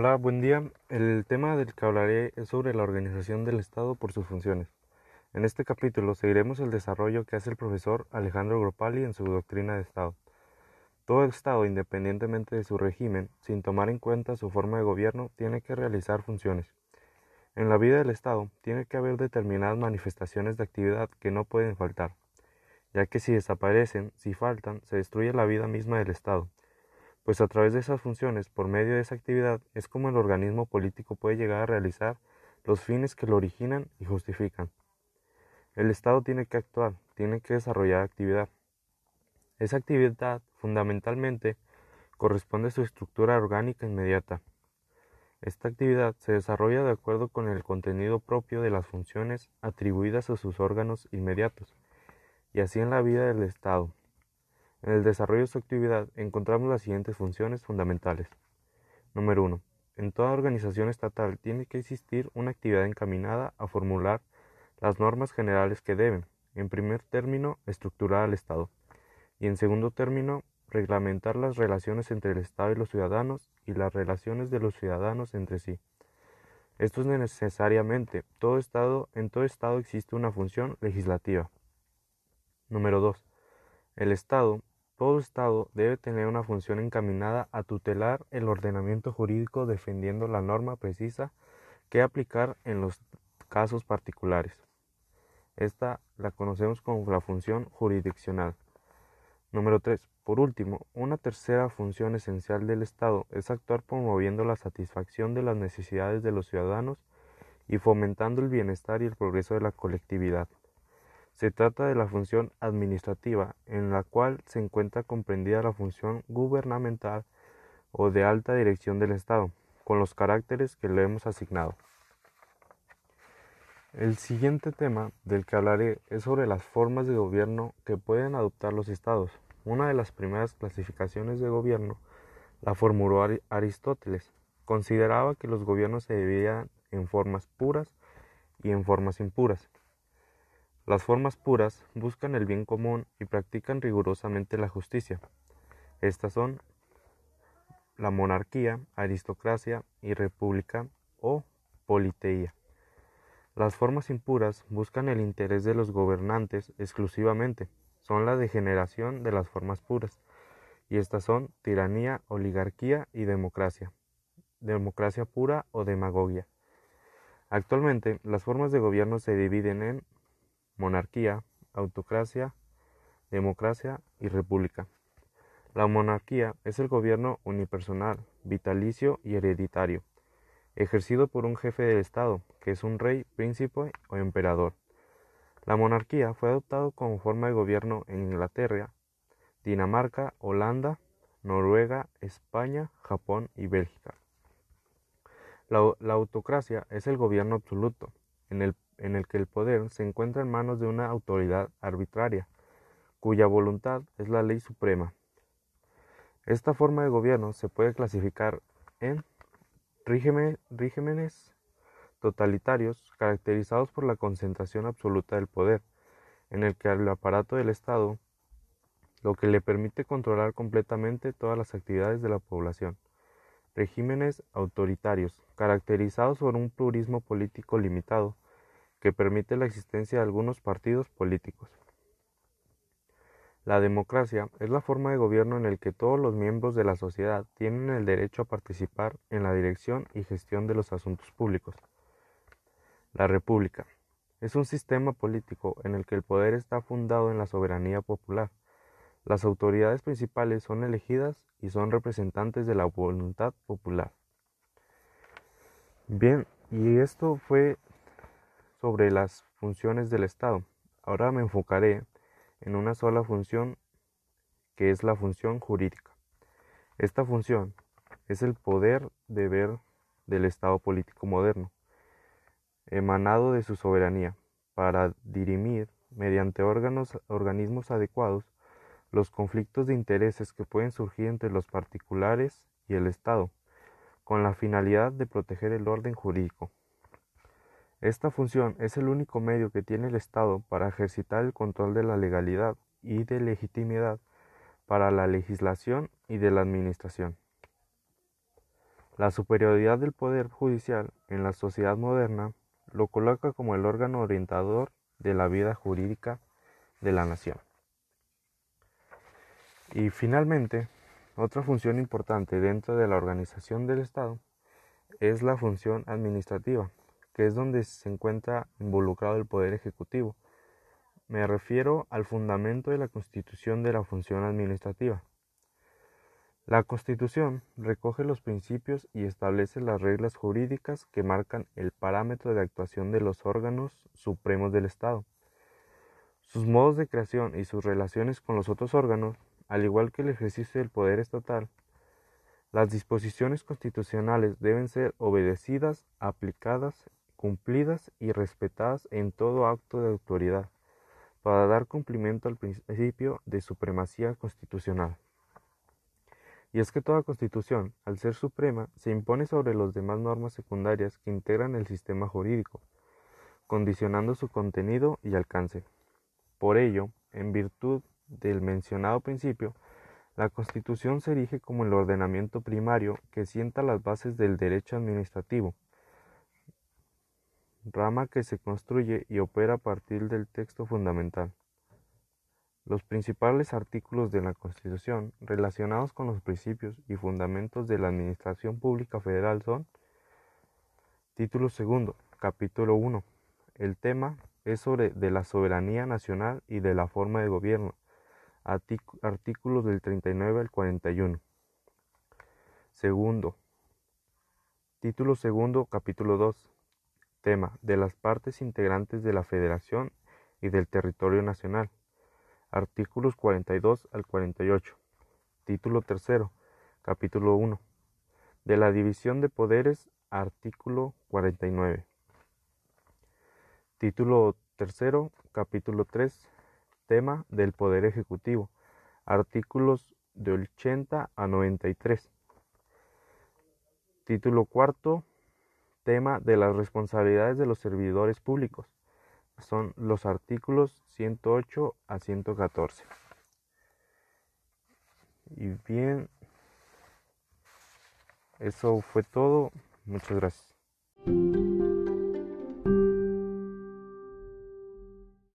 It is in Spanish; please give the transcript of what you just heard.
Hola, buen día. El tema del que hablaré es sobre la organización del Estado por sus funciones. En este capítulo seguiremos el desarrollo que hace el profesor Alejandro Gropali en su doctrina de Estado. Todo Estado, independientemente de su régimen, sin tomar en cuenta su forma de gobierno, tiene que realizar funciones. En la vida del Estado tiene que haber determinadas manifestaciones de actividad que no pueden faltar, ya que si desaparecen, si faltan, se destruye la vida misma del Estado pues a través de esas funciones, por medio de esa actividad, es como el organismo político puede llegar a realizar los fines que lo originan y justifican. El Estado tiene que actuar, tiene que desarrollar actividad. Esa actividad, fundamentalmente, corresponde a su estructura orgánica inmediata. Esta actividad se desarrolla de acuerdo con el contenido propio de las funciones atribuidas a sus órganos inmediatos, y así en la vida del Estado. En el desarrollo de su actividad encontramos las siguientes funciones fundamentales. Número 1. En toda organización estatal tiene que existir una actividad encaminada a formular las normas generales que deben, en primer término, estructurar al Estado y en segundo término, reglamentar las relaciones entre el Estado y los ciudadanos y las relaciones de los ciudadanos entre sí. Esto es necesariamente, todo estado, en todo Estado existe una función legislativa. Número 2. El Estado todo Estado debe tener una función encaminada a tutelar el ordenamiento jurídico defendiendo la norma precisa que aplicar en los casos particulares. Esta la conocemos como la función jurisdiccional. Número 3. Por último, una tercera función esencial del Estado es actuar promoviendo la satisfacción de las necesidades de los ciudadanos y fomentando el bienestar y el progreso de la colectividad. Se trata de la función administrativa, en la cual se encuentra comprendida la función gubernamental o de alta dirección del Estado, con los caracteres que le hemos asignado. El siguiente tema del que hablaré es sobre las formas de gobierno que pueden adoptar los estados. Una de las primeras clasificaciones de gobierno la formuló Aristóteles. Consideraba que los gobiernos se dividían en formas puras y en formas impuras. Las formas puras buscan el bien común y practican rigurosamente la justicia. Estas son la monarquía, aristocracia y república o politeía. Las formas impuras buscan el interés de los gobernantes exclusivamente, son la degeneración de las formas puras, y estas son tiranía, oligarquía y democracia, democracia pura o demagogia. Actualmente, las formas de gobierno se dividen en monarquía, autocracia, democracia y república. La monarquía es el gobierno unipersonal, vitalicio y hereditario, ejercido por un jefe del Estado, que es un rey, príncipe o emperador. La monarquía fue adoptado como forma de gobierno en Inglaterra, Dinamarca, Holanda, Noruega, España, Japón y Bélgica. La, la autocracia es el gobierno absoluto, en el en el que el poder se encuentra en manos de una autoridad arbitraria, cuya voluntad es la ley suprema. Esta forma de gobierno se puede clasificar en regímenes totalitarios caracterizados por la concentración absoluta del poder, en el que el aparato del Estado lo que le permite controlar completamente todas las actividades de la población. Regímenes autoritarios, caracterizados por un plurismo político limitado, que permite la existencia de algunos partidos políticos. La democracia es la forma de gobierno en el que todos los miembros de la sociedad tienen el derecho a participar en la dirección y gestión de los asuntos públicos. La república es un sistema político en el que el poder está fundado en la soberanía popular. Las autoridades principales son elegidas y son representantes de la voluntad popular. Bien, y esto fue sobre las funciones del Estado. Ahora me enfocaré en una sola función que es la función jurídica. Esta función es el poder de ver del Estado político moderno, emanado de su soberanía, para dirimir mediante órganos, organismos adecuados los conflictos de intereses que pueden surgir entre los particulares y el Estado, con la finalidad de proteger el orden jurídico. Esta función es el único medio que tiene el Estado para ejercitar el control de la legalidad y de legitimidad para la legislación y de la administración. La superioridad del poder judicial en la sociedad moderna lo coloca como el órgano orientador de la vida jurídica de la nación. Y finalmente, otra función importante dentro de la organización del Estado es la función administrativa, que es donde se encuentra involucrado el Poder Ejecutivo. Me refiero al fundamento de la constitución de la función administrativa. La Constitución recoge los principios y establece las reglas jurídicas que marcan el parámetro de actuación de los órganos supremos del Estado. Sus modos de creación y sus relaciones con los otros órganos, al igual que el ejercicio del poder estatal, las disposiciones constitucionales deben ser obedecidas, aplicadas, cumplidas y respetadas en todo acto de autoridad, para dar cumplimiento al principio de supremacía constitucional. Y es que toda constitución, al ser suprema, se impone sobre las demás normas secundarias que integran el sistema jurídico, condicionando su contenido y alcance. Por ello, en virtud del mencionado principio, la Constitución se erige como el ordenamiento primario que sienta las bases del derecho administrativo, rama que se construye y opera a partir del texto fundamental. Los principales artículos de la Constitución relacionados con los principios y fundamentos de la Administración Pública Federal son Título segundo, capítulo 1. El tema es sobre de la soberanía nacional y de la forma de gobierno. Artículos del 39 al 41. Segundo. Título segundo, capítulo 2. Tema de las partes integrantes de la Federación y del territorio nacional. Artículos 42 al 48. Título tercero. Capítulo 1. De la división de poderes. Artículo 49. Título tercero. Capítulo 3. Tema del Poder Ejecutivo. Artículos de 80 a 93. Título cuarto. Tema de las responsabilidades de los servidores públicos son los artículos 108 a 114. Y bien, eso fue todo. Muchas gracias.